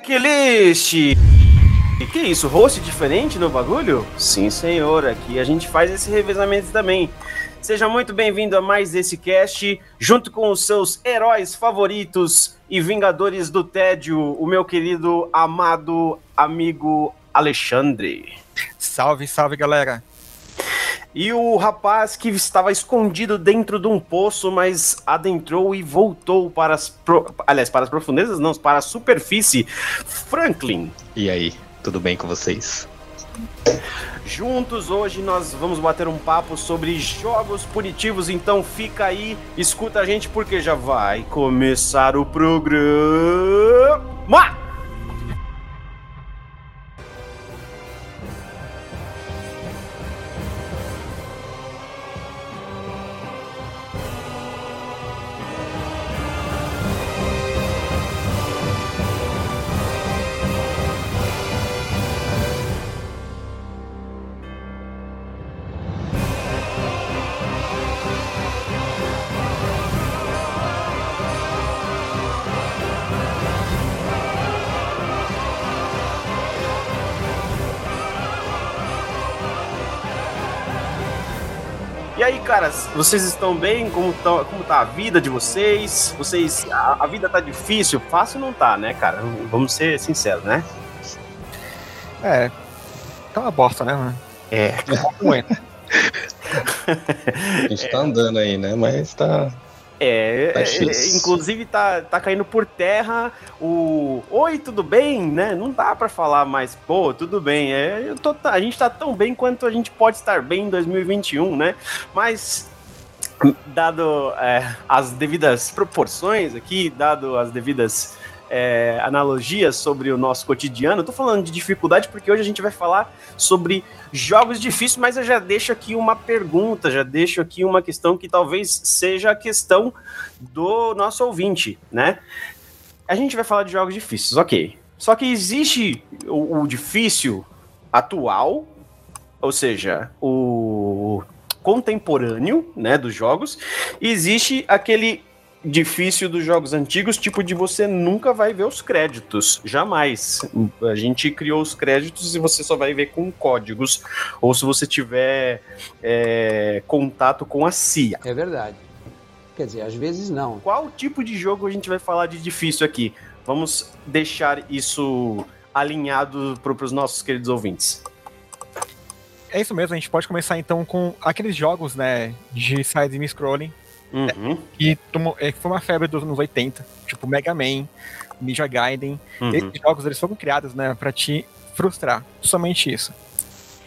Checklist! Que isso, host diferente no bagulho? Sim, senhor, aqui a gente faz esse revezamento também. Seja muito bem-vindo a mais esse cast, junto com os seus heróis favoritos e vingadores do tédio, o meu querido, amado amigo Alexandre. Salve, salve, galera. E o rapaz que estava escondido dentro de um poço, mas adentrou e voltou para as. Pro... Aliás, para as profundezas, não, para a superfície. Franklin. E aí, tudo bem com vocês? Juntos hoje nós vamos bater um papo sobre jogos punitivos, então fica aí, escuta a gente porque já vai começar o programa. Aí, caras, vocês estão bem? Como tá, como tá a vida de vocês? Vocês. A, a vida tá difícil? Fácil não tá, né, cara? Vamos ser sinceros, né? É. Tá uma bosta, né? É. Muito. A gente tá andando aí, né? Mas tá. É, Tá é, inclusive tá, tá caindo por terra o Oi, tudo bem? Né? Não dá pra falar mais, pô, tudo bem. É, tô, a gente tá tão bem quanto a gente pode estar bem em 2021, né? Mas, dado é, as devidas proporções aqui, dado as devidas é, analogias sobre o nosso cotidiano, eu tô falando de dificuldade porque hoje a gente vai falar sobre jogos difíceis, mas eu já deixo aqui uma pergunta, já deixo aqui uma questão que talvez seja a questão do nosso ouvinte, né? A gente vai falar de jogos difíceis, ok. Só que existe o, o difícil atual, ou seja, o contemporâneo, né, dos jogos, e existe aquele difícil dos jogos antigos, tipo de você nunca vai ver os créditos, jamais. A gente criou os créditos e você só vai ver com códigos, ou se você tiver é, contato com a CIA. É verdade. Quer dizer, às vezes não. Qual tipo de jogo a gente vai falar de difícil aqui? Vamos deixar isso alinhado para os nossos queridos ouvintes. É isso mesmo, a gente pode começar então com aqueles jogos, né, de side scrolling, Uhum, tomou, é, foi uma febre dos anos 80, tipo Mega Man, Ninja Gaiden. uhum. Esses jogos eles foram criados, né, para te frustrar, somente isso.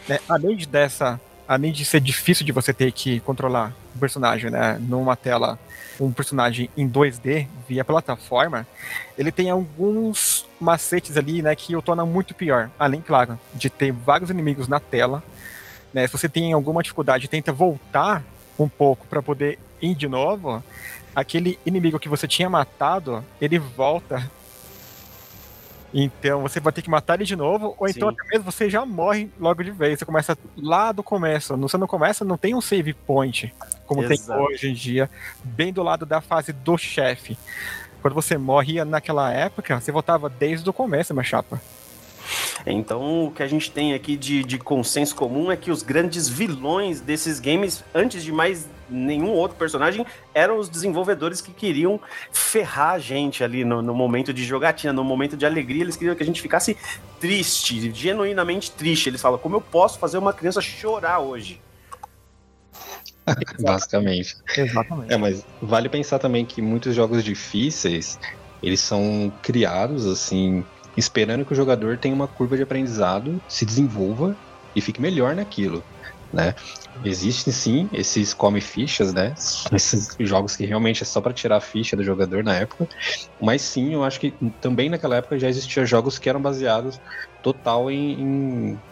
Né, além de dessa, além de ser difícil de você ter que controlar o personagem, né, numa tela, um personagem em 2D via plataforma, ele tem alguns macetes ali, né, que o torna muito pior. Além, claro, de ter vários inimigos na tela, né, se você tem alguma dificuldade, tenta voltar um pouco para poder ir de novo, aquele inimigo que você tinha matado, ele volta. Então você vai ter que matar ele de novo, ou então Sim. até mesmo você já morre logo de vez. Você começa lá do começo. Você não começa, não tem um save point, como Exato. tem hoje em dia, bem do lado da fase do chefe. Quando você morria naquela época, você voltava desde o começo, minha chapa. Então, o que a gente tem aqui de, de consenso comum é que os grandes vilões desses games, antes de mais nenhum outro personagem, eram os desenvolvedores que queriam ferrar a gente ali no, no momento de jogatina, no momento de alegria. Eles queriam que a gente ficasse triste, genuinamente triste. Eles falam: como eu posso fazer uma criança chorar hoje? Basicamente. Exatamente. É, mas vale pensar também que muitos jogos difíceis, eles são criados assim, esperando que o jogador tenha uma curva de aprendizado, se desenvolva e fique melhor naquilo, né? Existem sim esses come fichas, né? Esses jogos que realmente é só para tirar a ficha do jogador na época. Mas sim, eu acho que também naquela época já existiam jogos que eram baseados total em, em,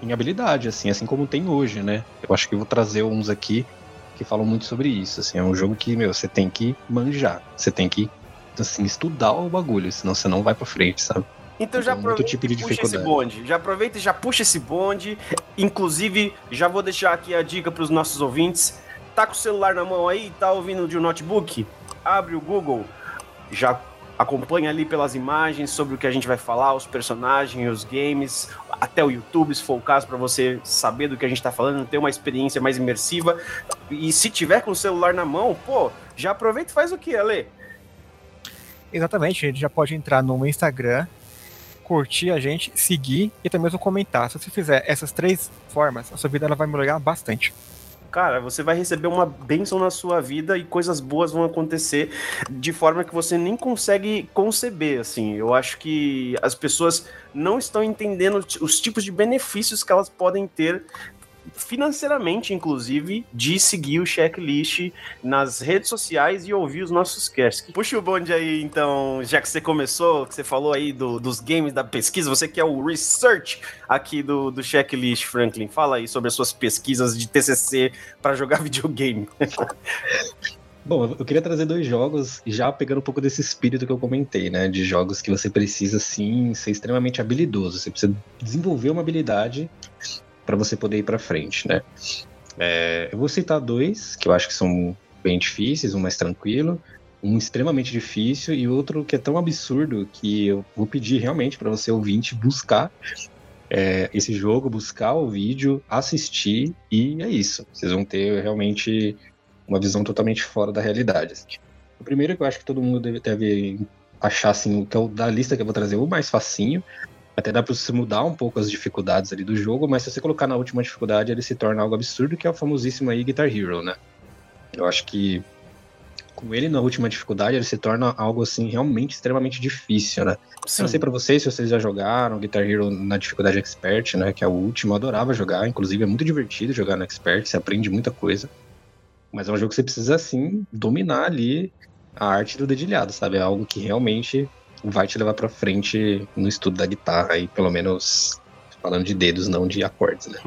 em habilidade, assim, assim como tem hoje, né? Eu acho que eu vou trazer uns aqui que falam muito sobre isso. Assim, é um jogo que, meu, você tem que manjar, você tem que assim, estudar o bagulho, senão você não vai pra frente, sabe? Então já muito aproveita tipo de e puxa esse bonde. Já aproveita e já puxa esse bonde. Inclusive, já vou deixar aqui a dica para os nossos ouvintes. Tá com o celular na mão aí, tá ouvindo de um notebook? Abre o Google, já Acompanhe ali pelas imagens sobre o que a gente vai falar, os personagens, os games, até o YouTube, se for o caso, para você saber do que a gente está falando, ter uma experiência mais imersiva. E se tiver com o celular na mão, pô, já aproveita e faz o que, Ale? Exatamente, a gente já pode entrar no Instagram, curtir a gente, seguir e também mesmo comentar. Se você fizer essas três formas, a sua vida ela vai melhorar bastante cara, você vai receber uma bênção na sua vida e coisas boas vão acontecer de forma que você nem consegue conceber, assim. Eu acho que as pessoas não estão entendendo os tipos de benefícios que elas podem ter financeiramente, inclusive, de seguir o checklist nas redes sociais e ouvir os nossos casts. Puxa o bonde aí, então, já que você começou, que você falou aí do, dos games da pesquisa, você que é o research aqui do, do checklist, Franklin. Fala aí sobre as suas pesquisas de TCC para jogar videogame. Bom, eu queria trazer dois jogos, já pegando um pouco desse espírito que eu comentei, né? De jogos que você precisa, sim, ser extremamente habilidoso. Você precisa desenvolver uma habilidade para você poder ir para frente, né? É, eu vou citar dois que eu acho que são bem difíceis, um mais tranquilo, um extremamente difícil e outro que é tão absurdo que eu vou pedir realmente para você ouvinte buscar é, esse jogo, buscar o vídeo, assistir e é isso. Vocês vão ter realmente uma visão totalmente fora da realidade. O primeiro que eu acho que todo mundo deve, deve achar assim, que é o da lista que eu vou trazer, o mais facinho, até dá pra você mudar um pouco as dificuldades ali do jogo, mas se você colocar na última dificuldade, ele se torna algo absurdo, que é o famosíssimo aí Guitar Hero, né? Eu acho que com ele na última dificuldade, ele se torna algo assim realmente extremamente difícil, né? Sim. Eu não sei para vocês se vocês já jogaram Guitar Hero na dificuldade Expert, né? Que é o último, eu adorava jogar, inclusive é muito divertido jogar no Expert, você aprende muita coisa. Mas é um jogo que você precisa, assim, dominar ali a arte do dedilhado, sabe? É algo que realmente vai te levar para frente no estudo da guitarra aí, pelo menos falando de dedos, não de acordes, né?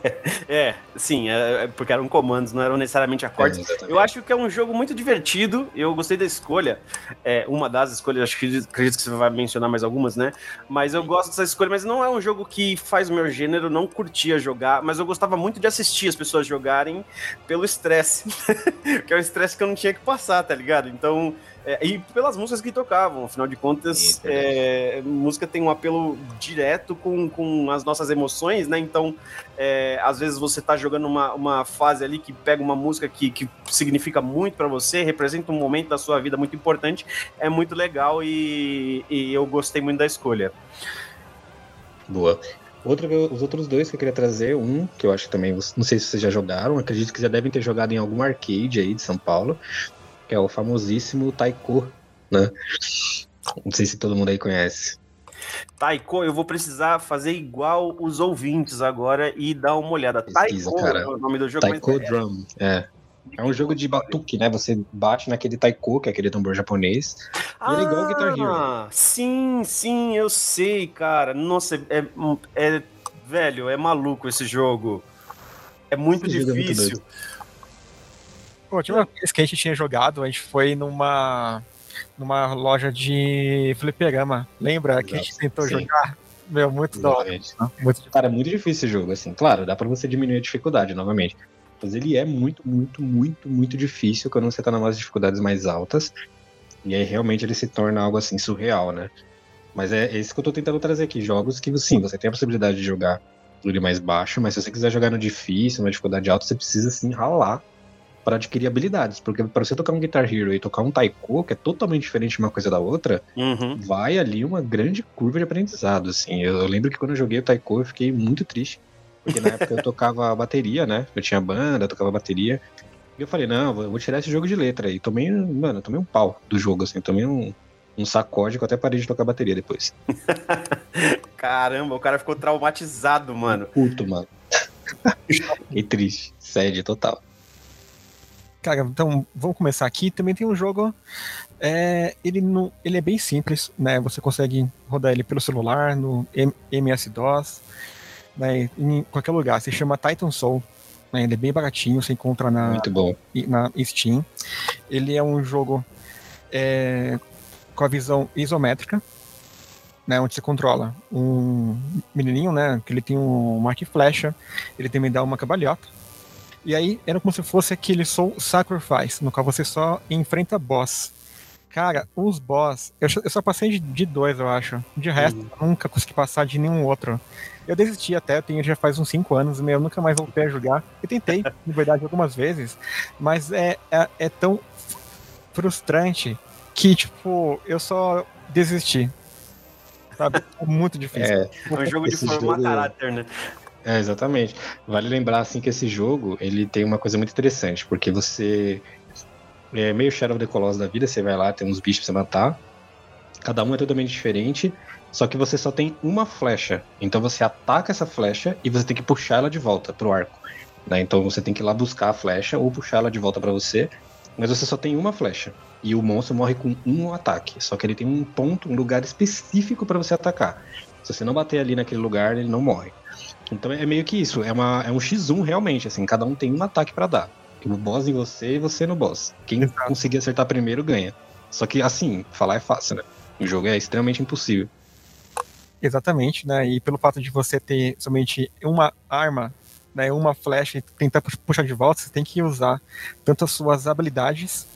é, sim, é, é, porque eram comandos, não eram necessariamente acordes. É, eu acho que é um jogo muito divertido, eu gostei da escolha, é uma das escolhas, acho que acredito que você vai mencionar mais algumas, né? Mas eu gosto dessa escolha, mas não é um jogo que faz o meu gênero, não curtia jogar, mas eu gostava muito de assistir as pessoas jogarem pelo estresse, que é o estresse que eu não tinha que passar, tá ligado? Então, é, e pelas músicas que tocavam, afinal de contas, é, música tem um apelo direto com, com as nossas emoções, né? Então, é, às vezes você tá jogando uma, uma fase ali que pega uma música que, que significa muito para você, representa um momento da sua vida muito importante, é muito legal e, e eu gostei muito da escolha. Boa. Outro, os outros dois que eu queria trazer, um que eu acho que também, não sei se vocês já jogaram, acredito que já devem ter jogado em algum arcade aí de São Paulo, que é o famosíssimo Taiko, né? Não sei se todo mundo aí conhece. Taiko, eu vou precisar fazer igual os ouvintes agora e dar uma olhada. Pesquisa, Taiko cara. é o nome do jogo. Taiko. É Drum, é. É um jogo de batuque, né? Você bate naquele taiko, que é aquele tambor japonês. Ah, e ele é igual Guitar Hero. Ah, sim, sim, eu sei, cara. Nossa, é, é velho, é maluco esse jogo. É muito esse difícil. É tinha uma vez que a gente tinha jogado, a gente foi numa numa loja de fliperama. Lembra Exato. que a gente tentou Sim. jogar? Meu, muito da hora. Muito Cara, é muito difícil esse jogo, assim. Claro, dá pra você diminuir a dificuldade novamente. Mas ele é muito, muito, muito, muito difícil quando você tá nas dificuldades mais altas. E aí realmente ele se torna algo assim surreal, né? Mas é isso que eu tô tentando trazer aqui. Jogos que, sim, você tem a possibilidade de jogar ele mais baixo, mas se você quiser jogar no difícil, na dificuldade alta, você precisa sim ralar para adquirir habilidades. Porque para você tocar um Guitar Hero e tocar um Taiko, que é totalmente diferente uma coisa da outra, uhum. vai ali uma grande curva de aprendizado. Assim. Eu, eu, lembro que quando eu joguei o Taiko, eu fiquei muito triste. Porque na época eu tocava bateria, né? Eu tinha banda, eu tocava bateria. E eu falei, não, eu vou tirar esse jogo de letra. E tomei, mano, tomei um pau do jogo, assim. Tomei um, um sacode que eu até parei de tocar bateria depois. Caramba, o cara ficou traumatizado, mano. Puto, mano. Fiquei triste. Sede total. Cara, então vamos começar aqui. Também tem um jogo. É, ele, não, ele é bem simples, né? Você consegue rodar ele pelo celular, no MS-DOS, né? em qualquer lugar. Se chama Titan Soul. Né? Ele é bem baratinho, você encontra na, Muito bom. na Steam. Ele é um jogo é, com a visão isométrica, né, onde você controla um menininho, né, que ele tem um arco e flecha, ele também dá uma cabalhota, e aí era como se fosse aquele Soul Sacrifice, no qual você só enfrenta boss. Cara, os boss, eu, eu só passei de, de dois, eu acho. De resto, Uhum. eu nunca consegui passar de nenhum outro. Eu desisti até, eu tenho já faz uns 5 anos, meu, eu nunca mais voltei a jogar. Eu tentei, de verdade, algumas vezes, mas é, é, é tão frustrante que, tipo, eu só desisti. Sabe? É muito difícil. É, É um jogo de Esse formar jogo- caráter, né? É, exatamente. Vale lembrar assim que esse jogo ele tem uma coisa muito interessante, porque você é meio Shadow of the Colossus da vida, você vai lá, tem uns bichos pra você matar. Cada um é totalmente diferente, só que você só tem uma flecha. Então você ataca essa flecha e você tem que puxar ela de volta pro arco. né? Então você tem que ir lá buscar a flecha ou puxar ela de volta pra você, mas você só tem uma flecha. E o monstro morre com um ataque, só que ele tem um ponto, um lugar específico pra você atacar. Se você não bater ali naquele lugar, ele não morre. Então é meio que isso, é, uma, é um X1 realmente, assim, cada um tem um ataque pra dar. O boss em você e você no boss. Quem Exato. conseguir acertar primeiro ganha. Só que assim, falar é fácil, né? O jogo é extremamente impossível. Exatamente, né? E pelo fato de você ter somente uma arma, né, uma flecha e tentar pu- puxar de volta, você tem que usar tanto as suas habilidades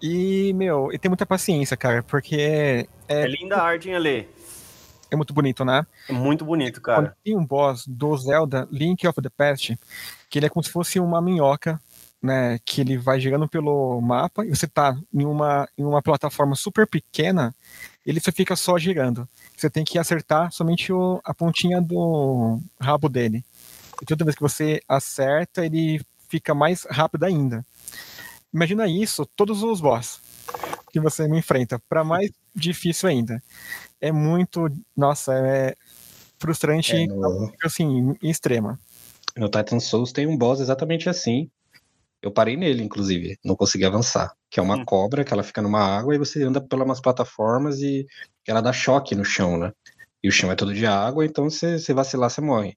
e, meu, e ter muita paciência, cara, porque é, É linda a arte, hein, Ale? É muito bonito, né? É muito bonito, Quando cara. tem um boss do Zelda Link of the Past, que ele é como se fosse uma minhoca, né? Que ele vai girando pelo mapa e você tá em uma, em uma plataforma super pequena, ele só fica só girando. Você tem que acertar somente o- a pontinha do rabo dele. E toda vez que você acerta, ele fica mais rápido ainda. Imagina isso, todos os boss que você me enfrenta, para mais difícil ainda. É muito, nossa, é frustrante É, no- assim, em extrema. No Titan Souls tem um boss exatamente assim. Eu parei nele, inclusive, não consegui avançar. Que é uma Hum. cobra que ela fica numa água e você anda pelas umas plataformas e ela dá choque no chão, né? E o chão é todo de água, então você, você vacilar, você morre.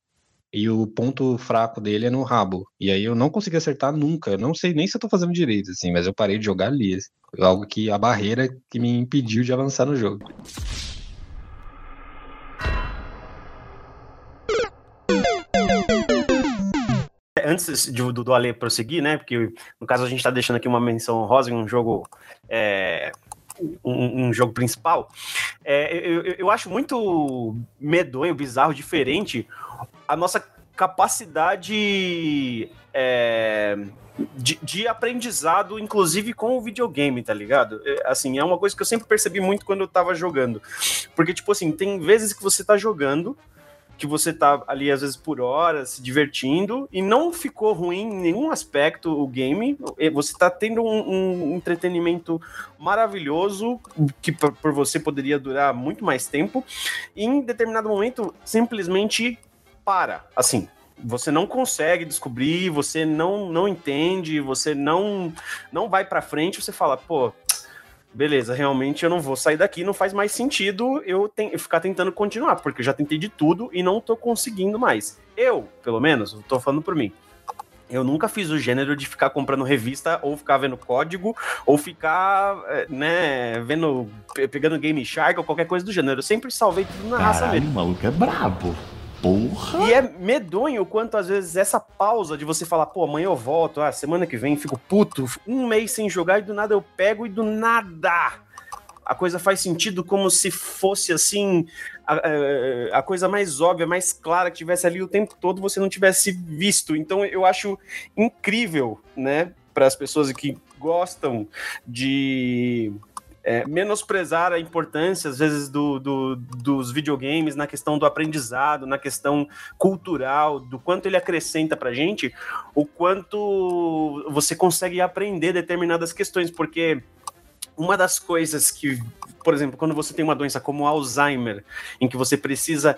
E o ponto fraco dele é no rabo. E aí eu não consegui acertar nunca. Eu não sei nem se eu tô fazendo direito, assim, mas eu parei de jogar ali. assim. Algo que a barreira que me impediu de avançar no jogo. Antes de, do, do Ale prosseguir, né? Porque no caso a gente tá deixando aqui uma menção rosa em um jogo. é, um, um jogo principal. É, eu, eu- eu acho muito medonho, bizarro, diferente a nossa capacidade é, de, de aprendizado, inclusive com o videogame, tá ligado? É, Assim, é uma coisa que eu sempre percebi muito quando eu tava jogando. Porque, tipo assim, tem vezes que você tá jogando, que você tá ali, às vezes, por horas, se divertindo, e não ficou ruim em nenhum aspecto o game. Você tá tendo um, um entretenimento maravilhoso, que por você poderia durar muito mais tempo, e em determinado momento, simplesmente para. Assim, você não consegue descobrir, você não, não entende, você não, não vai pra frente, você fala, pô. Beleza, realmente eu não vou sair daqui, não faz mais sentido eu, ten- eu ficar tentando continuar, porque eu já tentei de tudo e não tô conseguindo mais. Eu, pelo menos, tô falando por mim. Eu nunca fiz o gênero de ficar comprando revista ou ficar vendo código ou ficar, eh, né, vendo, pe- pegando Game Shark ou qualquer coisa do gênero. Eu sempre salvei tudo na raça Caralho, mesmo. o maluco é brabo. Porra. E é medonho o quanto às vezes essa pausa de você falar, pô, amanhã eu volto, ah, semana que vem fico puto, um mês sem jogar e do nada eu pego e do nada a coisa faz sentido como se fosse assim a, a- coisa mais óbvia, mais clara que tivesse ali o tempo todo você não tivesse visto. Então eu acho incrível, né, para as pessoas que gostam de é, menosprezar a importância, às vezes, do, do- dos videogames na questão do aprendizado, na questão cultural, do quanto ele acrescenta pra gente, o quanto você consegue aprender determinadas questões, porque uma das coisas que, por exemplo, quando você tem uma doença como Alzheimer, em que você precisa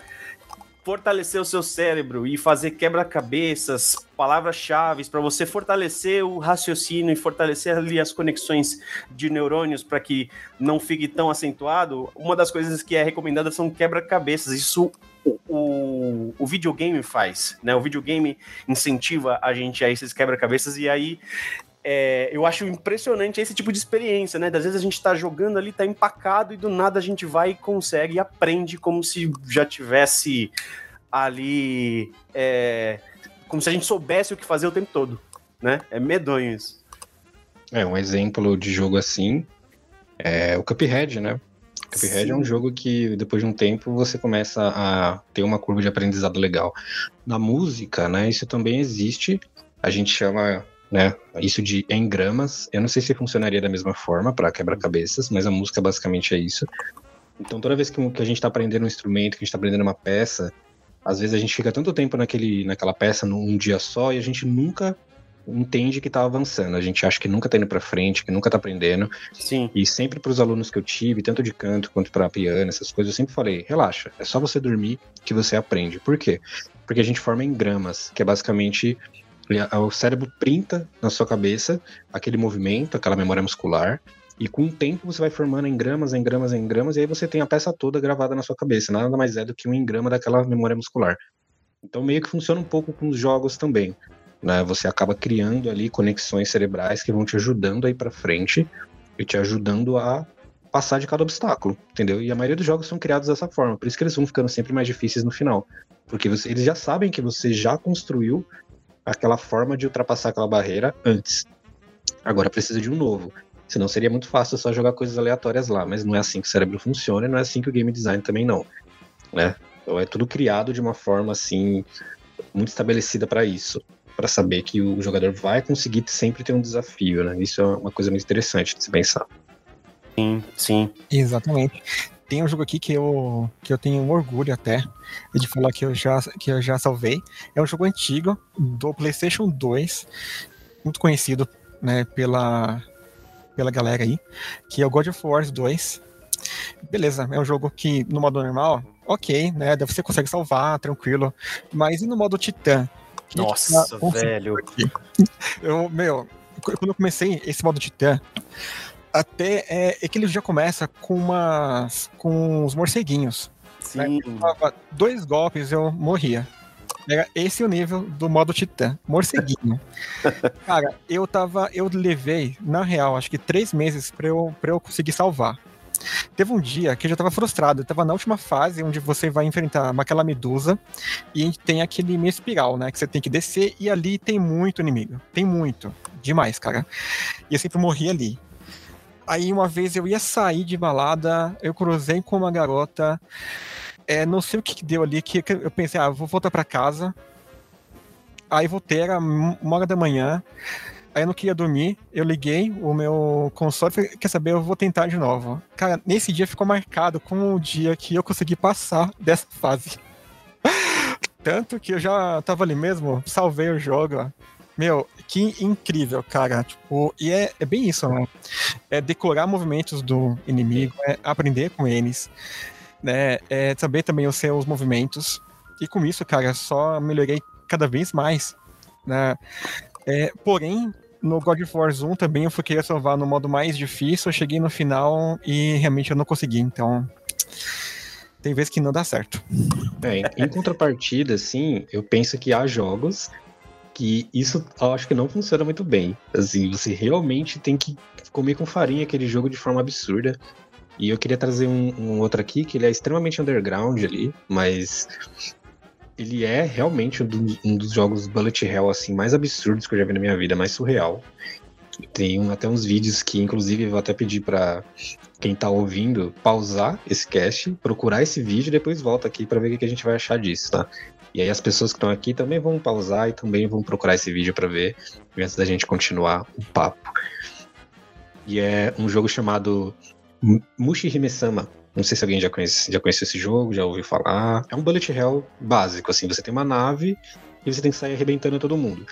fortalecer o seu cérebro e fazer quebra-cabeças, palavras-chave para você fortalecer o raciocínio e fortalecer ali as conexões de neurônios para que não fique tão acentuado. Uma das coisas que é recomendada são quebra-cabeças. Isso o, o, o videogame faz, né? O videogame incentiva a gente a esses quebra-cabeças e aí é, eu acho impressionante esse tipo de experiência, né? Das vezes a gente tá jogando ali, tá empacado e do nada a gente vai e consegue e aprende como se já tivesse ali. é, como se a gente soubesse o que fazer o tempo todo, né? É medonho isso. É, um exemplo de jogo assim É o Cuphead, né? Cuphead é um jogo que, depois de um tempo, você começa a ter uma curva de aprendizado legal. Na música, né, isso também existe. A gente chama né, isso de engramas. Eu não sei se funcionaria da mesma forma para quebra-cabeças, mas a música basicamente é isso. Então, toda vez que, a gente está aprendendo um instrumento, que a gente está aprendendo uma peça, às vezes a gente fica tanto tempo naquele, naquela peça num dia só e a gente nunca entende que tá avançando. A gente acha que nunca tá indo para frente, que nunca tá aprendendo. Sim. E sempre para os alunos que eu tive, tanto de canto quanto para piano, essas coisas, eu sempre falei: relaxa, é só você dormir que você aprende. Por quê? Porque a gente forma em gramas, que é basicamente o cérebro printa na sua cabeça aquele movimento, aquela memória muscular, e com o tempo você vai formando em gramas, em gramas, em gramas, e aí você tem a peça toda gravada na sua cabeça. Nada mais é do que um engrama daquela memória muscular. Então meio que funciona um pouco com os jogos também. Né? Você acaba criando ali conexões cerebrais que vão te ajudando a ir para frente e te ajudando a passar de cada obstáculo, entendeu? E a maioria dos jogos são criados dessa forma, por isso que eles vão ficando sempre mais difíceis no final, porque você, eles já sabem que você já construiu aquela forma de ultrapassar aquela barreira antes. Agora precisa de um novo. Senão seria muito fácil só jogar coisas aleatórias lá, mas não é assim que o cérebro funciona e não é assim que o game design também não, né? Então é tudo criado de uma forma assim muito estabelecida para isso, para saber que o jogador vai conseguir sempre ter um desafio, né? Isso é uma coisa muito interessante de se pensar. Sim, sim. Exatamente. Tem um jogo aqui que eu, que eu tenho orgulho até de falar que eu, já, que eu já salvei. É um jogo antigo do PlayStation 2, muito conhecido né, pela, pela galera aí, que é o God of War 2. Beleza, é um jogo que no modo normal, ok, né? Você consegue salvar, tranquilo. Mas e no modo Titã? Nossa, tá velho. Eu, meu, quando eu comecei esse modo Titã, até é, é que ele já começa com umas. com os morceguinhos. Né? Sim. dois golpes eu morria. Era esse o nível do modo Titã, morceguinho. Cara, eu tava. Eu levei, na real, acho que três meses pra eu, pra eu conseguir salvar. Teve um dia que eu já tava frustrado. Eu tava na última fase onde você vai enfrentar aquela medusa e tem aquele meio espiral, né? Que você tem que descer e ali tem muito inimigo. Tem muito. Demais, cara. E eu sempre morri ali. Aí uma vez eu ia sair de balada, eu cruzei com uma garota. É, não sei o que, que deu ali, que eu pensei, ah, vou voltar para casa. Aí voltei, era uma hora da manhã. Aí eu não queria dormir, eu liguei o meu console falei, quer saber, eu vou tentar de novo. Cara, nesse dia ficou marcado como o dia que eu consegui passar dessa fase. Tanto que eu já tava ali mesmo, salvei o jogo. Meu, que incrível, cara. Tipo, e é, é bem isso, né? É decorar movimentos do inimigo, é aprender com eles, né? É saber também os seus movimentos. E com isso, cara, só melhorei cada vez mais, né? É, porém, no God of War 1 também eu fui querer salvar no modo mais difícil, eu cheguei no final e realmente eu não consegui, então tem vezes que não dá certo. É, em contrapartida, assim, eu penso que há jogos que isso eu acho que não funciona muito bem. Assim, você realmente tem que comer com farinha aquele jogo de forma absurda. E eu queria trazer um, um outro aqui que ele é extremamente underground ali, mas ele é realmente um dos, um dos, jogos bullet hell assim mais absurdos que eu já vi na minha vida, mais surreal. Tem um, até uns vídeos que, inclusive, eu vou até pedir para quem tá ouvindo pausar esse cast, procurar esse vídeo e depois volta aqui para ver o que a gente vai achar disso, tá? E aí as pessoas que estão aqui também vão pausar e também vão procurar esse vídeo para ver, antes da gente continuar o papo. E é um jogo chamado Mushi Hime-sama. Não sei se alguém já conhece, já conhece esse jogo, já ouviu falar. É um bullet hell básico, assim, você tem uma nave e você tem que sair arrebentando todo mundo.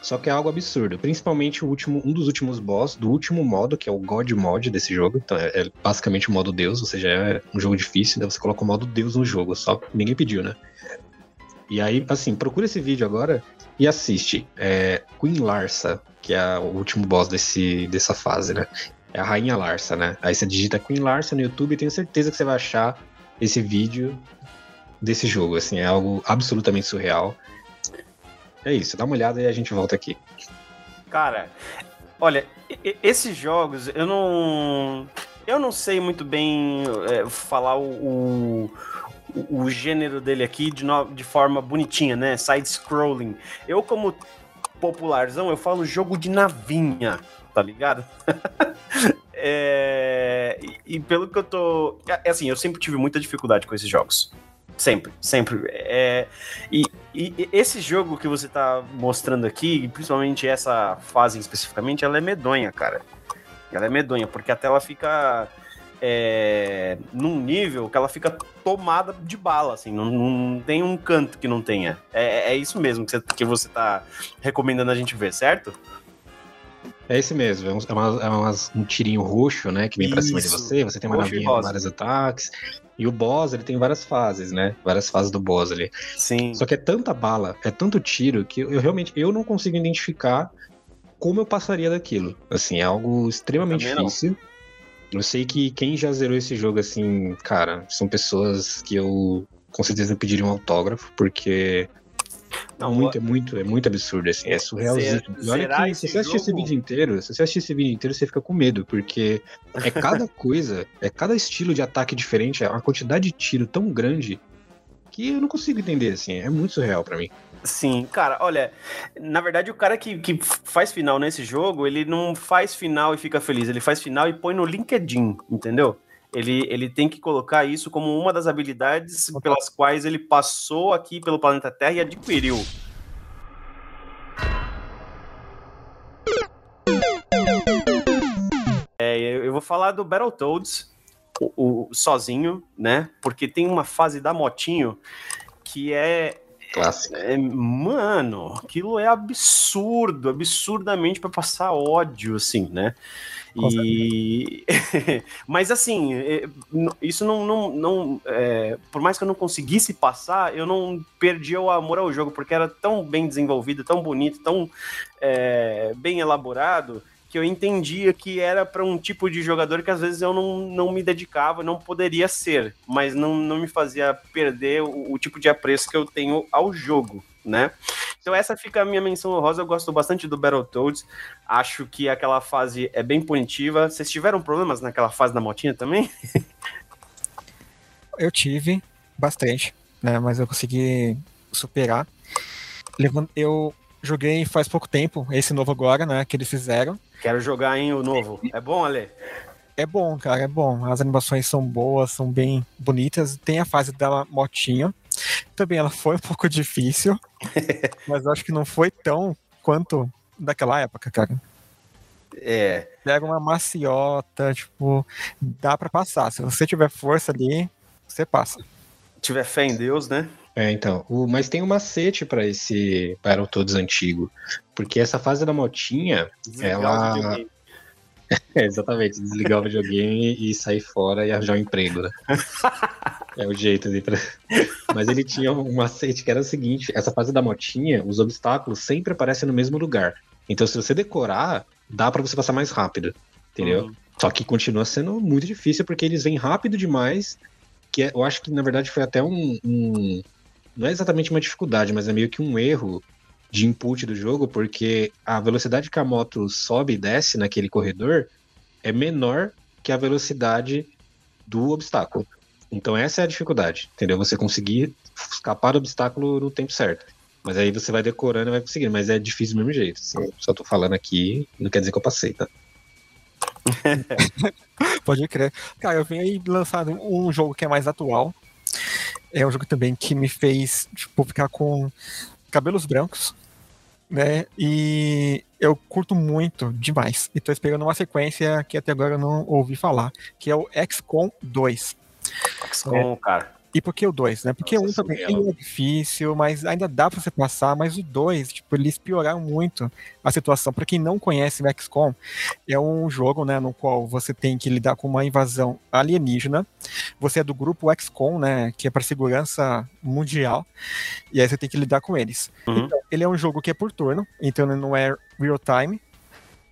Só que é algo absurdo, principalmente o último, um dos últimos boss do último modo, que é o God Mod desse jogo. Então é, é basicamente o modo Deus, ou seja, é um jogo difícil, daí você coloca o modo Deus no jogo, só ninguém pediu, né? E aí, assim, procura esse vídeo agora e assiste. É Queen Larsa, que é o último boss desse, dessa fase, né? É a Rainha Larsa, né? Aí você digita Queen Larsa no YouTube e tenho certeza que você vai achar esse vídeo desse jogo, assim, é algo absolutamente surreal. É isso, dá uma olhada e a gente volta aqui. Cara, olha, esses jogos eu não. Eu não sei muito bem é, falar o, o o, gênero dele aqui de, no, de forma bonitinha, né? Side-scrolling. Eu, como popularzão, eu falo jogo de navinha, tá ligado? é, e pelo que eu tô. É assim, eu sempre tive muita dificuldade com esses jogos. Sempre, sempre. É, e, e, esse jogo que você tá mostrando aqui, principalmente essa fase especificamente, ela é medonha, cara. Ela é medonha, porque a tela fica é, num nível que ela fica tomada de bala, assim, não, não tem um canto que não tenha. É, é isso mesmo que você, que você tá recomendando a gente ver, certo? É esse mesmo, é, um, é, uma, é um tirinho roxo, né, que vem pra cima de você, você tem uma navinha com vários ataques, e o boss, ele tem várias fases, né, várias fases do boss ali. Sim. Só que é tanta bala, é tanto tiro, que eu realmente, eu não consigo identificar como eu passaria daquilo. Assim, é algo extremamente difícil. Eu sei que quem já zerou esse jogo, assim, cara, são pessoas que eu com certeza pediria um autógrafo, porque não, muito, é muito, é muito absurdo, assim, é surrealzinho. E olha que se você assistir esse vídeo inteiro, se você assistir esse vídeo inteiro, você fica com medo, porque é cada coisa, é cada estilo de ataque diferente, é uma quantidade de tiro tão grande que eu não consigo entender, assim, é muito surreal para mim. Sim, cara, olha, na verdade o cara que, que faz final nesse jogo, ele não faz final e fica feliz, ele faz final e põe no LinkedIn, entendeu? Ele, ele tem que colocar isso como uma das habilidades pelas quais ele passou aqui pelo planeta Terra e adquiriu. É, eu vou falar do Battletoads o, o, sozinho, né? Porque tem uma fase da motinho que é Clássico. É, mano, aquilo é absurdo, absurdamente para passar ódio, assim, né? E... Mas assim, é, isso não. não, não é... Por mais que eu não conseguisse passar, eu não perdi o amor ao jogo, porque era tão bem desenvolvido, tão bonito, tão é... bem elaborado, que eu entendia que era para um tipo de jogador que às vezes eu não, não me dedicava, não poderia ser, mas não, não me fazia perder o, o tipo de apreço que eu tenho ao jogo, né? Então essa fica a minha menção honrosa, eu gosto bastante do Battletoads, acho que aquela fase é bem punitiva. Vocês tiveram problemas naquela fase da motinha também? eu tive bastante, né, mas eu consegui superar. Eu joguei faz pouco tempo, esse novo agora, né, que eles fizeram. Quero jogar em o novo. É bom, Ale? É bom, cara, é bom. As animações são boas, são bem bonitas. Tem a fase da motinha. Também ela foi um pouco difícil, mas acho que não foi tão quanto daquela época, cara. É. Pega uma maciota, tipo, dá para passar. Se você tiver força ali, você passa. Tiver fé em Deus, né? É, então. O, mas tem um macete para esse Battletoads antigo. Porque essa fase da motinha, desligar ela. é, exatamente, desligar o videogame e sair fora e arranjar um emprego, né? é o jeito de. Mas ele tinha um macete que era o seguinte: essa fase da motinha, os obstáculos sempre aparecem no mesmo lugar. Então, se você decorar, dá para você passar mais rápido. Entendeu? Uhum. Só que continua sendo muito difícil porque eles vêm rápido demais. Que é, eu acho que na verdade foi até um, um não é exatamente uma dificuldade, mas é meio que um erro de input do jogo, porque a velocidade que a moto sobe e desce naquele corredor é menor que a velocidade do obstáculo. Então essa é a dificuldade, entendeu? Você conseguir escapar do obstáculo no tempo certo. Mas aí você vai decorando e vai conseguindo, mas é difícil do mesmo jeito. Assim. Só tô falando aqui, não quer dizer que eu passei, tá? Pode crer. Cara, eu vim aí lançado um jogo que é mais atual, é um jogo também que me fez tipo, ficar com cabelos brancos, né? E eu curto muito demais. E tô esperando uma sequência que até agora eu não ouvi falar, que é o XCOM 2. XCOM, é, cara. E por que o 2, né? Porque Nossa, um também é difícil, mas ainda dá pra você passar, mas o 2, tipo, eles pioraram muito a situação. Pra quem não conhece o XCOM, é um jogo, né, no qual você tem que lidar com uma invasão alienígena. Você é do grupo XCOM, né, que é para segurança mundial, e aí você tem que lidar com eles. Uhum. Então, ele é um jogo que é por turno, então ele não é real time,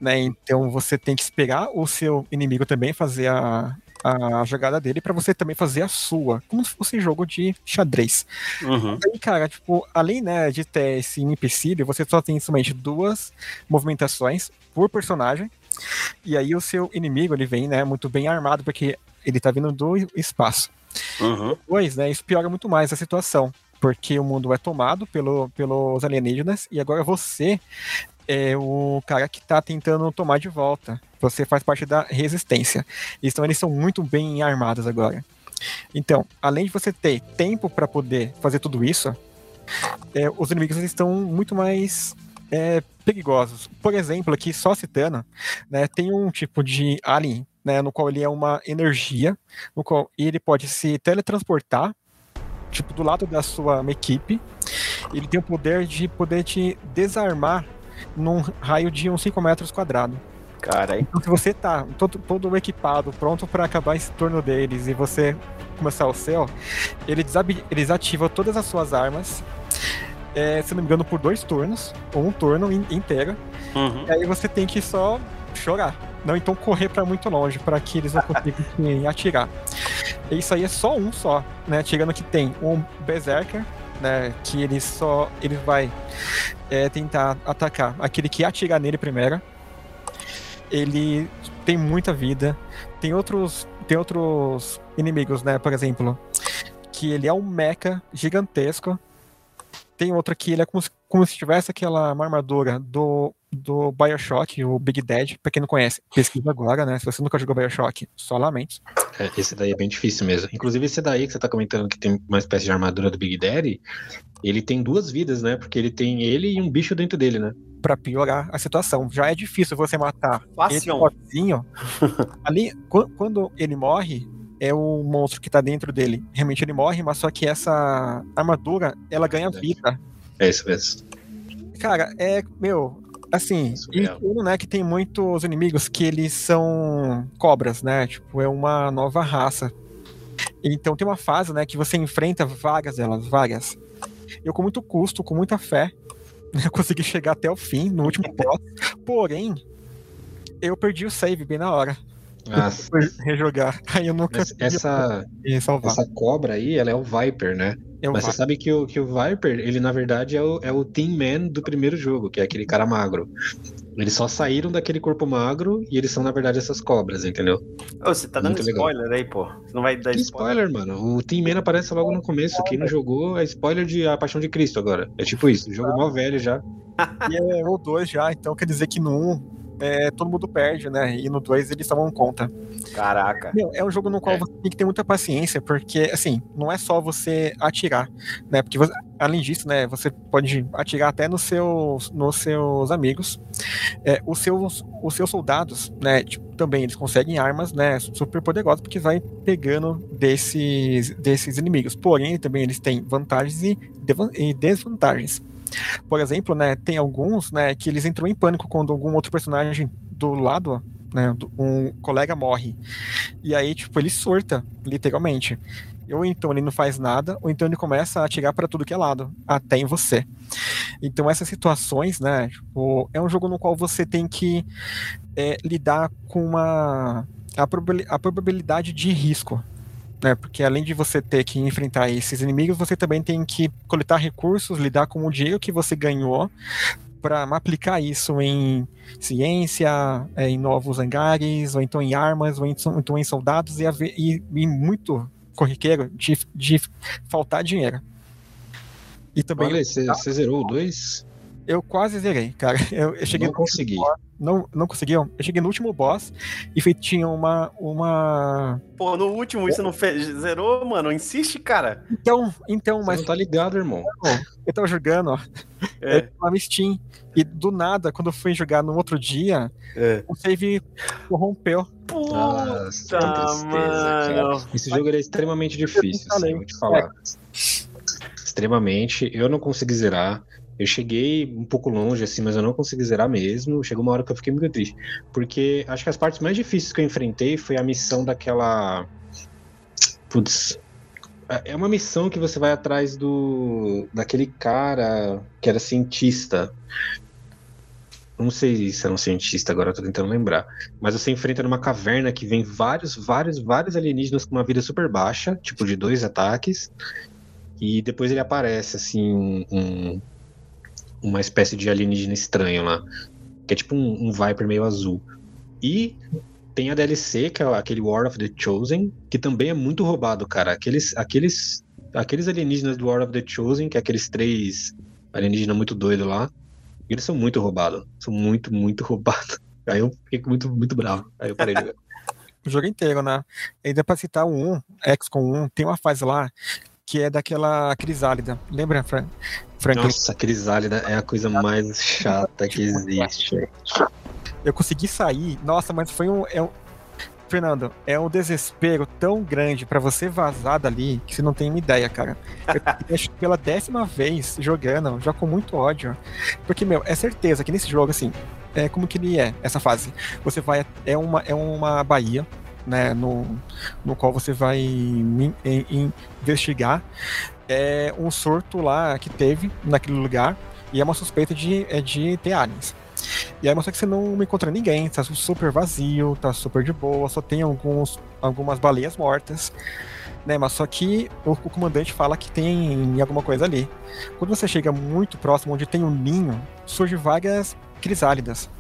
né? Então você tem que esperar o seu inimigo também fazer a, a jogada dele para você também fazer a sua, como se fosse um jogo de xadrez. Uhum. Aí, cara, tipo, além né, de ter esse empecilho, você só tem somente duas movimentações por personagem. E aí o seu inimigo ele vem, né, muito bem armado porque ele tá vindo do espaço. Uhum. Depois, né, isso piora muito mais a situação, porque o mundo é tomado pelo, pelos alienígenas e agora você é o cara que tá tentando tomar de volta. Você faz parte da resistência. Então eles são muito bem armados agora. Então, além de você ter tempo para poder fazer tudo isso, é, os inimigos estão muito mais é, perigosos. Por exemplo, aqui só citando, né, tem um tipo de alien, né, no qual ele é uma energia, no qual ele pode se teletransportar, tipo do lado da sua equipe. Ele tem o poder de poder te desarmar num raio de uns 5 metros quadrados. Cara, Então, se você tá todo, todo equipado, pronto para acabar esse turno deles e você começar o seu, ele, desabi- ele desativa todas as suas armas, é, se não me engano, por dois turnos, ou um turno in- inteiro. Uhum. E aí você tem que só chorar. Não então correr para muito longe, para que eles não consigam atirar. E isso aí é só um só, né? Tirando que tem um Berserker, né? Que ele só. Ele vai é, tentar atacar aquele que atirar nele primeiro. Ele tem muita vida. Tem outros. Tem outros inimigos, né? Por exemplo, que ele é um mecha gigantesco. Tem outro que ele é como se, como se tivesse aquela armadura do, do Bioshock, o Big Dead. Pra quem não conhece, pesquisa agora, né? Se você nunca jogou Bioshock, só lamento. É, esse daí é bem difícil mesmo. Inclusive, esse daí que você tá comentando que tem uma espécie de armadura do Big Daddy, ele tem duas vidas, né? Porque ele tem ele e um bicho dentro dele, né? Pra piorar a situação. Já é difícil você matar ele Fácil. sozinho. Ali, qu- quando ele morre, é o monstro que tá dentro dele. Realmente ele morre, mas só que essa armadura, ela ganha vida. É isso mesmo. Cara, é, meu, assim, Surreal. tudo, né, que tem muitos inimigos que eles são cobras, né? Tipo, é uma nova raça. Então tem uma fase, né, que você enfrenta várias delas, várias. Eu com muito custo, com muita fé, eu consegui chegar até o fim, no último boss. Porém, eu perdi o save bem na hora. Rejogar. Aí eu nunca essa, essa cobra aí, ela é o Viper, né? Eu Mas você sabe que o, que o Viper, ele na verdade é o, é o Team Man do primeiro jogo, que é aquele cara magro. Eles só saíram daquele corpo magro e eles são, na verdade, essas cobras, entendeu? Ô, você tá dando Muito legal. spoiler aí, pô. Você não vai dar Que spoiler. spoiler, mano. O Team Man aparece logo no começo. Quem não jogou é spoiler de A Paixão de Cristo agora. É tipo isso, jogo mó velho já. E é o 2 já, então quer dizer que no 1 um, é, todo mundo perde, né? E no 2 eles tomam conta. Caraca. Meu, é um jogo no qual É. você tem que ter muita paciência, porque, assim, não é só você atirar, né? Porque, você- além disso, né, você pode atirar até nos seus, nos seus amigos. É, os, seus, os seus soldados, né, tipo, também eles conseguem armas, né, super poderosas, porque vai pegando desses, desses inimigos. Porém, também eles têm vantagens e, e desvantagens. Por exemplo, né, tem alguns, né, que eles entram em pânico quando algum outro personagem do lado, né, um colega morre. E aí, tipo, ele surta, literalmente. Ou então ele não faz nada, ou então ele começa a atirar para tudo que é lado, até em você. Então essas situações, né, tipo, é um jogo no qual você tem que é, lidar com uma a, a probabilidade de risco, né? Porque além de você ter que enfrentar esses inimigos, você também tem que coletar recursos, lidar com o dinheiro que você ganhou para aplicar isso em ciência, é, em novos hangares, ou então em armas, ou então, em soldados, e, haver, e, e muito corriqueiro de, de faltar dinheiro. E também Olha, você zerou o 2? Eu quase zerei, cara. Eu, eu cheguei Não consegui. não, não conseguiu. Eu cheguei no último boss e fe- tinha uma. uma... Pô, no último você não fez, zerou, mano? Insiste, cara. Então, então, Você mas não tá ligado, irmão. eu tava jogando, ó. É. Eu tava no Steam. E do nada, quando eu fui jogar no outro dia, É. o save corrompeu. Nossa, Puta, que tristeza, cara. mano. Esse jogo é extremamente difícil, assim, vou te falar. Extremamente. Eu não consegui zerar. Eu cheguei um pouco longe, assim, mas eu não consegui zerar mesmo. Chegou uma hora que eu fiquei muito triste. Porque acho que as partes mais difíceis que eu enfrentei foi a missão daquela. Putz. É uma missão que você vai atrás do. daquele cara que era cientista. Não sei se era um cientista agora, eu tô tentando lembrar. Mas você enfrenta numa caverna que vem vários, vários, vários alienígenas com uma vida super baixa, tipo de dois ataques. E depois ele aparece, assim, um- uma espécie de alienígena estranho lá. Que é tipo um, um Viper meio azul. E tem a DLC, que é aquele War of the Chosen, que também é muito roubado, cara. Aqueles, aqueles, aqueles alienígenas do War of the Chosen, que é aqueles três alienígenas muito doidos lá, Eles são muito roubados. São muito, muito roubados. Aí eu fiquei muito, muito bravo. Aí eu parei de jogar. O jogo inteiro, né? Dá pra citar o 1, XCOM 1, tem uma fase lá que é daquela crisálida. Lembra, Fran Franklin? Nossa, a crisálida é a coisa mais chata que existe. Eu consegui sair, nossa, mas foi um. É um Fernando, é um desespero tão grande pra você vazar dali que você não tem uma ideia, cara. Eu acho pela décima vez jogando, já com muito ódio. Porque, meu, é certeza que nesse jogo, assim, é como que ele é, essa fase. Você vai. É uma, é uma Bahia, né, no, no qual você vai in- in- investigar é um surto lá que teve naquele lugar e é uma suspeita de, é de ter aliens. E aí mostra que você não encontra ninguém, tá super vazio, tá super de boa, só tem alguns, algumas baleias mortas, né? Mas só que o, o comandante fala que tem alguma coisa ali. Quando você chega muito próximo, onde tem um ninho, surgem várias crisálidas.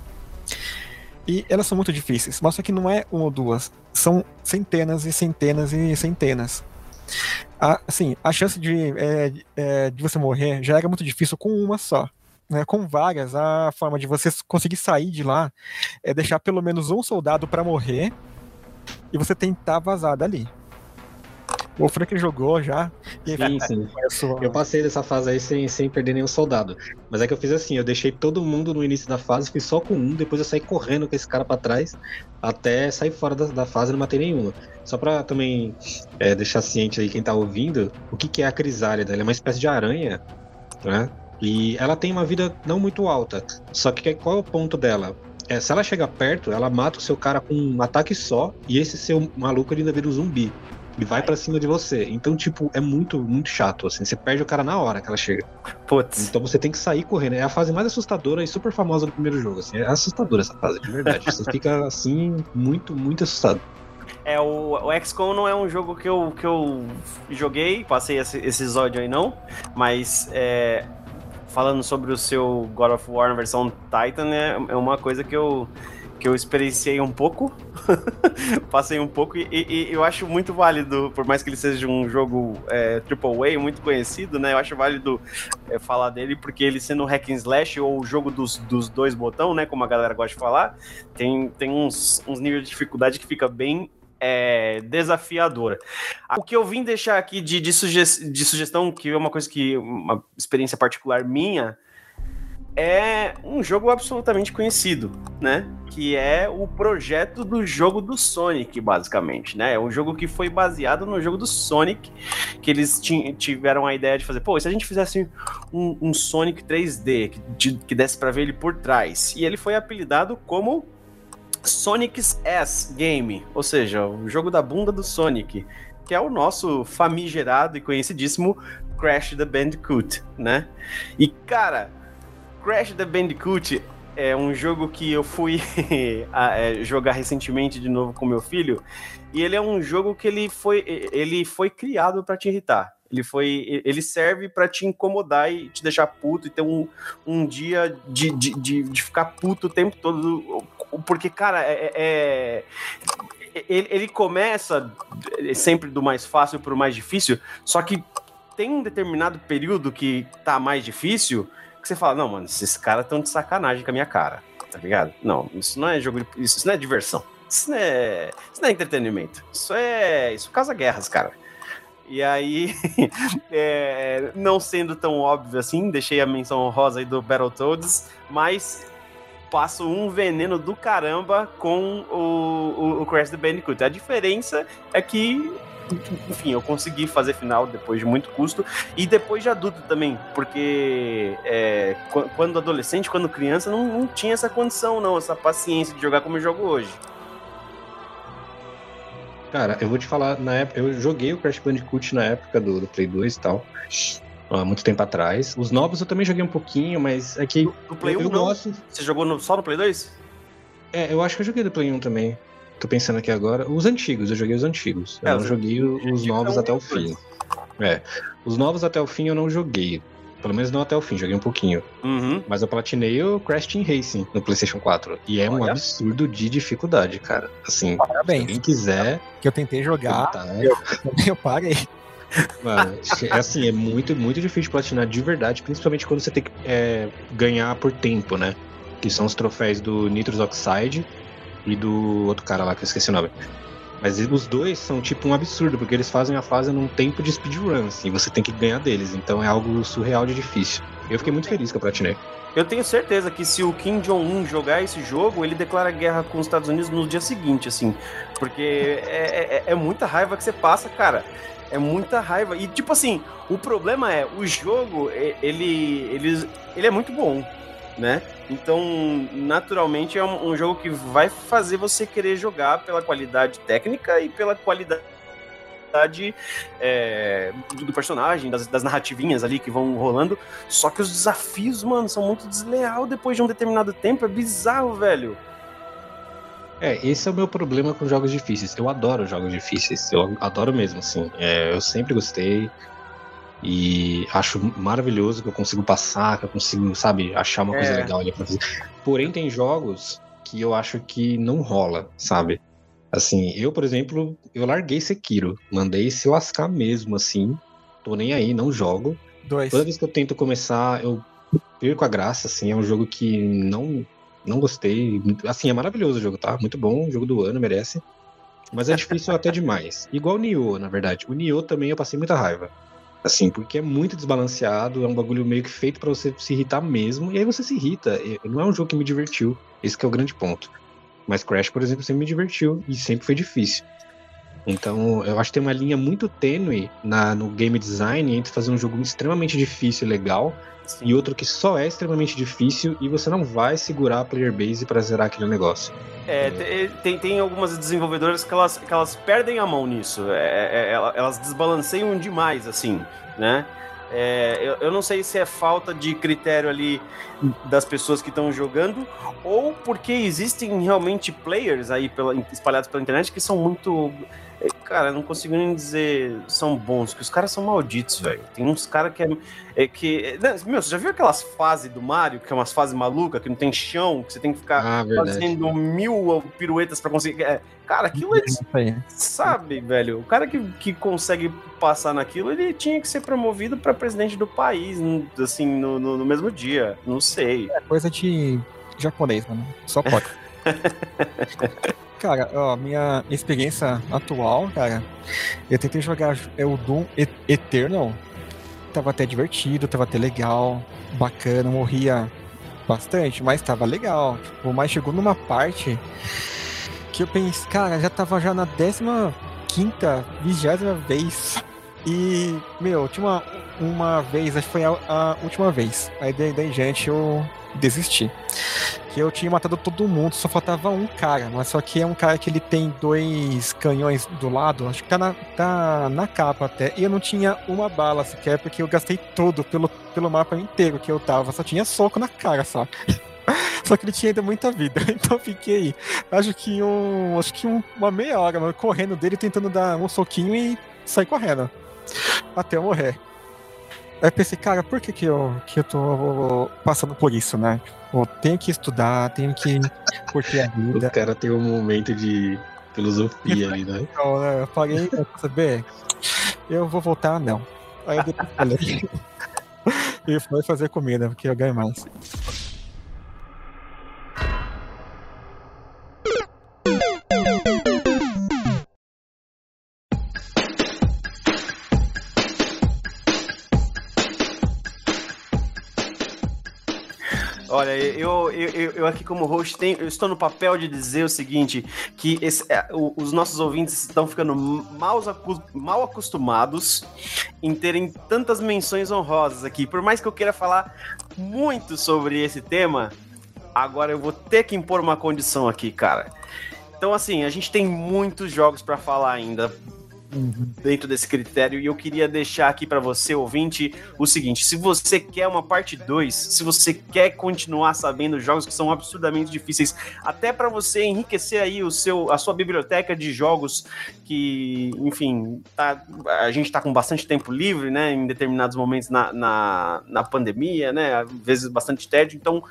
E elas são muito difíceis, mas só que não é uma ou duas, são centenas e centenas e centenas. A, assim, a chance de, é, é, de você morrer já era muito difícil com uma só. Né? Com várias, a forma de você conseguir sair de lá é deixar pelo menos um soldado para morrer e você tentar vazar dali. O Frank jogou já. E Sim, sim. Eu passei dessa fase aí sem, sem perder nenhum soldado. Mas é que eu fiz assim, eu deixei todo mundo no início da fase, fui só com um, depois eu saí correndo com esse cara pra trás, até sair fora da, da fase e não matei nenhuma. Só pra também é, deixar ciente aí quem tá ouvindo, o que, que é a crisálida? Ela é uma espécie de aranha, né? E ela tem uma vida não muito alta. Só que qual é o ponto dela? É, se ela chegar perto, ela mata o seu cara com um ataque só, e esse seu maluco ele ainda vira um zumbi. E vai pra cima de você. Então, tipo, é muito, muito chato, assim. Você perde o cara na hora que ela chega. Putz. Então você tem que sair correndo. É a fase mais assustadora e super famosa do primeiro jogo. Assim. É assustadora essa fase, de verdade. Você fica assim, muito, muito assustado. É, o, o XCOM não é um jogo que eu, que eu joguei, passei esse, esse episódio aí não, mas é, falando sobre o seu God of War na versão Titan, é, é uma coisa que eu, que eu experienciei um pouco, passei um pouco, e, e- eu acho muito válido, por mais que ele seja um jogo é, AAA, muito conhecido, né, eu acho válido é, falar dele, porque ele sendo hack and slash, ou o jogo dos, dos dois botão, né, como a galera gosta de falar, tem, tem uns, uns níveis de dificuldade que fica bem é, desafiadora. O que eu vim deixar aqui de, de, suge- de sugestão, que é uma coisa que, uma experiência particular minha, é um jogo absolutamente conhecido, né? Que é o projeto do jogo do Sonic, basicamente, né? É um jogo que foi baseado no jogo do Sonic, que eles ti- tiveram a ideia de fazer, pô, se a gente fizesse um, um Sonic 3D, que, de- que desse pra ver ele por trás? E ele foi apelidado como Sonic's S Game, ou seja, o jogo da bunda do Sonic, que é o nosso famigerado e conhecidíssimo Crash the Bandicoot, né? E cara, Crash the Bandicoot é um jogo que eu fui é, jogar recentemente de novo com meu filho, e ele é um jogo que ele foi, ele foi criado pra te irritar. Ele foi, ele serve pra te incomodar e te deixar puto e ter um, um dia de, de, de, de ficar puto o tempo todo. Porque, cara, é. é- ele, ele começa sempre do mais fácil pro mais difícil, só que tem um determinado período que tá mais difícil que você fala, não, mano, esses caras estão de sacanagem com a minha cara, tá ligado? Não, isso não é jogo de, isso, não é diversão. Isso não é, isso não é entretenimento. Isso é. Isso causa guerras, cara. E aí, é, não sendo tão óbvio assim, deixei a menção honrosa aí do Battletoads, mas passo um veneno do caramba com o, o, o Crash the Bandicoot. A diferença é que, enfim, eu consegui fazer final depois de muito custo e depois de adulto também, porque é, qu- quando adolescente, quando criança, não, não tinha essa condição, não, essa paciência de jogar como eu jogo hoje. Cara, eu vou te falar, na época, eu joguei o Crash Bandicoot na época do, do Play 2 e tal. Há muito tempo atrás. Os novos eu também joguei um pouquinho, mas é que Do Play eu, 1 eu não? gosto. Você jogou no- só no Play 2? É, eu acho que eu joguei do Play 1 também. Tô pensando aqui agora. Os antigos, eu joguei os antigos. Eu É, não os joguei os novos são até o fim. É. Os novos até o fim eu não joguei. Pelo menos não até o fim, joguei um pouquinho. Uhum. Mas eu platinei o Crash Team Racing no PlayStation 4. E é um Olha. absurdo de dificuldade, cara. Assim, se Parabéns. alguém quiser. Que eu tentei jogar, tentar- eu parei. Mano, é assim, é muito, muito difícil platinar de verdade, principalmente quando você tem que é, ganhar por tempo, né? Que são os troféus do Nitrous Oxide e do outro cara lá que eu esqueci o nome. Mas os dois são tipo um absurdo, porque eles fazem a fase num tempo de speedrun, assim, você tem que ganhar deles, então é algo surreal de difícil. Eu fiquei muito feliz que eu platinei. Eu tenho certeza que se o Kim Jong-un jogar esse jogo, ele declara guerra com os Estados Unidos no dia seguinte, assim. Porque é, é, é muita raiva que você passa, cara. É muita raiva. E, tipo assim, o problema é, o jogo, ele, ele, ele é muito bom, né? Então, naturalmente, é um, um jogo que vai fazer você querer jogar pela qualidade técnica e pela qualidade é, do, personagem, das, das, narrativinhas ali que vão rolando. Só que os desafios, mano, são muito desleal depois de um determinado tempo. É bizarro, velho. É, esse é o meu problema com jogos difíceis. Eu adoro jogos difíceis. Eu adoro mesmo, assim. É, eu sempre gostei. E acho maravilhoso que eu consigo passar, que eu consigo, sabe, achar uma é. coisa legal ali pra fazer. Porém, tem jogos que eu acho que não rola, sabe? Assim, eu, por exemplo, eu larguei Sekiro. Mandei se lascar mesmo, assim. Tô nem aí, não jogo. Dois. Toda vez que eu tento começar, eu perco a graça, assim. É um jogo que não, não gostei. Assim, é maravilhoso o jogo, tá? Muito bom, jogo do ano, merece. Mas é difícil até demais. Igual o Nioh, na verdade. O Nioh também eu passei muita raiva. Assim, porque é muito desbalanceado, é um bagulho meio que feito para você se irritar mesmo, e aí você se irrita. Não é um jogo que me divertiu. Esse é o grande ponto. Mas Crash, por exemplo, sempre me divertiu e sempre foi difícil. Então, eu acho que tem uma linha muito tênue na, no game design entre fazer um jogo extremamente difícil e legal Sim. e outro que só é extremamente difícil e você não vai segurar a player base para zerar aquele negócio. É, tem, tem algumas desenvolvedoras que elas, que elas perdem a mão nisso. É, é, elas desbalanceiam demais, assim, né? É, eu, eu, não sei se é falta de critério ali das pessoas que estão jogando ou porque existem realmente players aí pela, espalhados pela internet que são muito é, cara, não consigo nem dizer são bons, que os caras são malditos, velho. Tem uns caras que é, é que. É, né, meu, você já viu aquelas fases do Mario, que é umas fases malucas, que não tem chão, que você tem que ficar ah, fazendo mil piruetas para conseguir. É, cara, aquilo é. Sabe, velho? O cara que, que consegue passar naquilo, ele tinha que ser promovido para presidente do país, assim, no, no, no mesmo dia. Não sei. É coisa de japonês, mano. Só pode. Cara, ó, minha experiência atual, cara, eu tentei jogar é o Doom Eternal. Tava até divertido, tava até legal, bacana, morria bastante, mas tava legal. Tipo, mas chegou numa parte que eu pensei, cara, já tava já na 15 quinta, vigésima vez. E, meu, tinha uma, uma vez, acho que foi a, a última vez. Aí daí, daí gente eu desisti eu tinha matado todo mundo, só faltava um cara, mas só que é um cara que ele tem dois canhões do lado, acho que tá na, tá na capa até, e eu não tinha uma bala sequer, porque eu gastei todo pelo, pelo mapa inteiro que eu tava, só tinha soco na cara só. Só que ele tinha ainda muita vida. Então fiquei, acho que um, acho que um, uma meia hora correndo dele, tentando dar um soquinho e sair correndo. Até eu morrer. Aí pensei, cara, por que, que, eu, que eu tô passando por isso, né? Pô, tenho que estudar, tenho que curtir a vida. O cara tem um momento de filosofia ali, né? Então, né, eu falei, saber, eu vou voltar, não. Aí eu depois falei. e foi fazer comida, porque eu ganho mais. Olha, eu, eu, eu aqui como host tenho, eu estou no papel de dizer o seguinte, que esse, é, os nossos ouvintes estão ficando mal, mal acostumados em terem tantas menções honrosas aqui. Por mais que eu queira falar muito sobre esse tema, agora eu vou ter que impor uma condição aqui, cara. Então, assim, a gente tem muitos jogos para falar ainda dentro desse critério. E eu queria deixar aqui para você, ouvinte, o seguinte: se você quer uma parte 2, se você quer continuar sabendo jogos que são absurdamente difíceis, até para você enriquecer aí o seu, a sua biblioteca de jogos que, enfim, tá, a gente tá com bastante tempo livre, né? Em determinados momentos na, na, na pandemia, né? Às vezes bastante tédio. Então,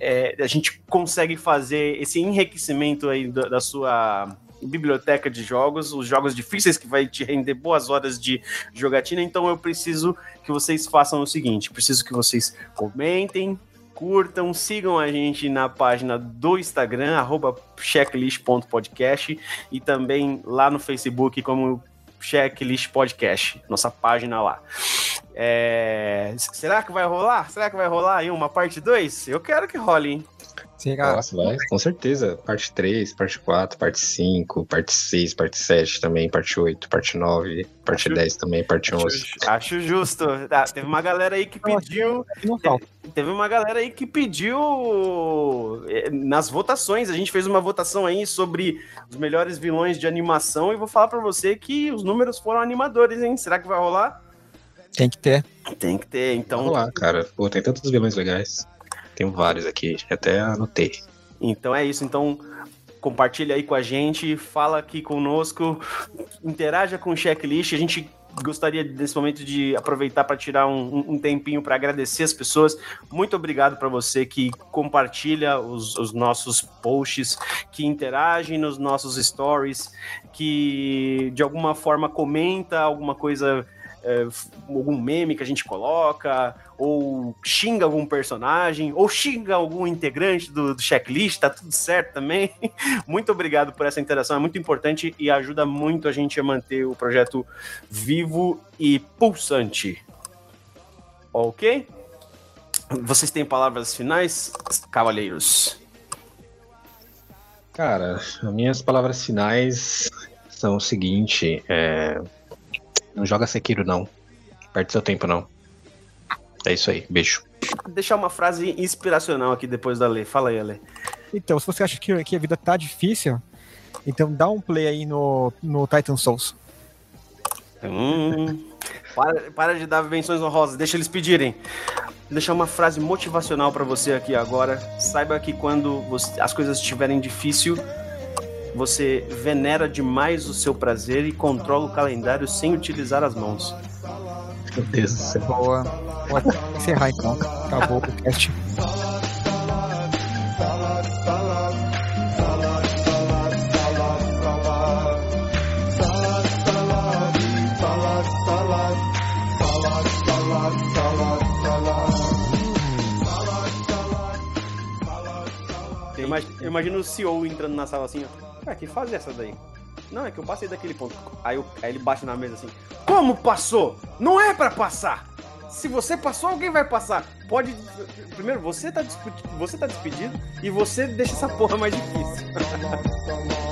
é, a gente consegue fazer esse enriquecimento aí da, da sua biblioteca de jogos, os jogos difíceis que vai te render boas horas de jogatina. Então eu preciso que vocês façam o seguinte: preciso que vocês comentem, curtam, sigam a gente na página do Instagram, arroba checklist.podcast e também lá no Facebook como Checklist Podcast, nossa página lá. É... Será que vai rolar? Será que vai rolar aí uma parte 2? Eu quero que role, hein? Sim, cara. Nossa, vai, com certeza. Parte 3, parte 4, parte 5, parte 6, parte 7 também, parte 8, parte 9, parte Acho- 10 também, parte 11. Acho, acho justo. Ah, teve uma galera aí que pediu. Não falta. Teve uma galera aí que pediu eh, nas votações. A gente fez uma votação aí sobre os melhores vilões de animação e vou falar pra você que os números foram animadores, hein? Será que vai rolar? Tem que ter. Tem que ter, então. Vamos lá, cara. Pô, tem tantos vilões legais. Tem vários aqui, até anotei. Então é isso. Então compartilha aí com a gente, fala aqui conosco, interaja com o checklist. A gente gostaria nesse momento de aproveitar para tirar um, um- tempinho para agradecer as pessoas. Muito obrigado para você que compartilha os, os nossos posts, que interage nos nossos stories, que de alguma forma comenta alguma coisa. É, algum meme que a gente coloca, ou xinga algum personagem, ou xinga algum integrante do, do checklist, tá tudo certo também. Muito obrigado por essa interação, é muito importante e ajuda muito a gente a manter o projeto vivo e pulsante. Ok? Vocês têm palavras finais, cavalheiros? Cara, as minhas palavras finais são o seguinte: é... não joga Sekiro, não. Perde seu tempo, não. É isso aí, beijo. Deixar uma frase inspiracional aqui depois da Lê. Fala aí, Ale. Então, se você acha que, que a vida tá difícil, então dá um play aí no, no Titan Souls. Hum, para, para de dar menções honrosas, deixa eles pedirem. Vou deixar uma frase motivacional pra você aqui agora. Saiba que quando você- as coisas estiverem difícil, você venera demais o seu prazer e controla o calendário sem utilizar as mãos. Meu Deus do céu. Boa. Pode encerrar então. Acabou o cast. Eu imagino o CEO entrando na sala assim, ó. Cara, que fase é essa daí? Não, é que eu passei daquele ponto. Aí, eu- aí ele bate na mesa assim. Como passou? Não é pra passar! Se você passou, alguém vai passar. Pode. Primeiro, você tá, você tá despedido e você deixa essa porra mais difícil.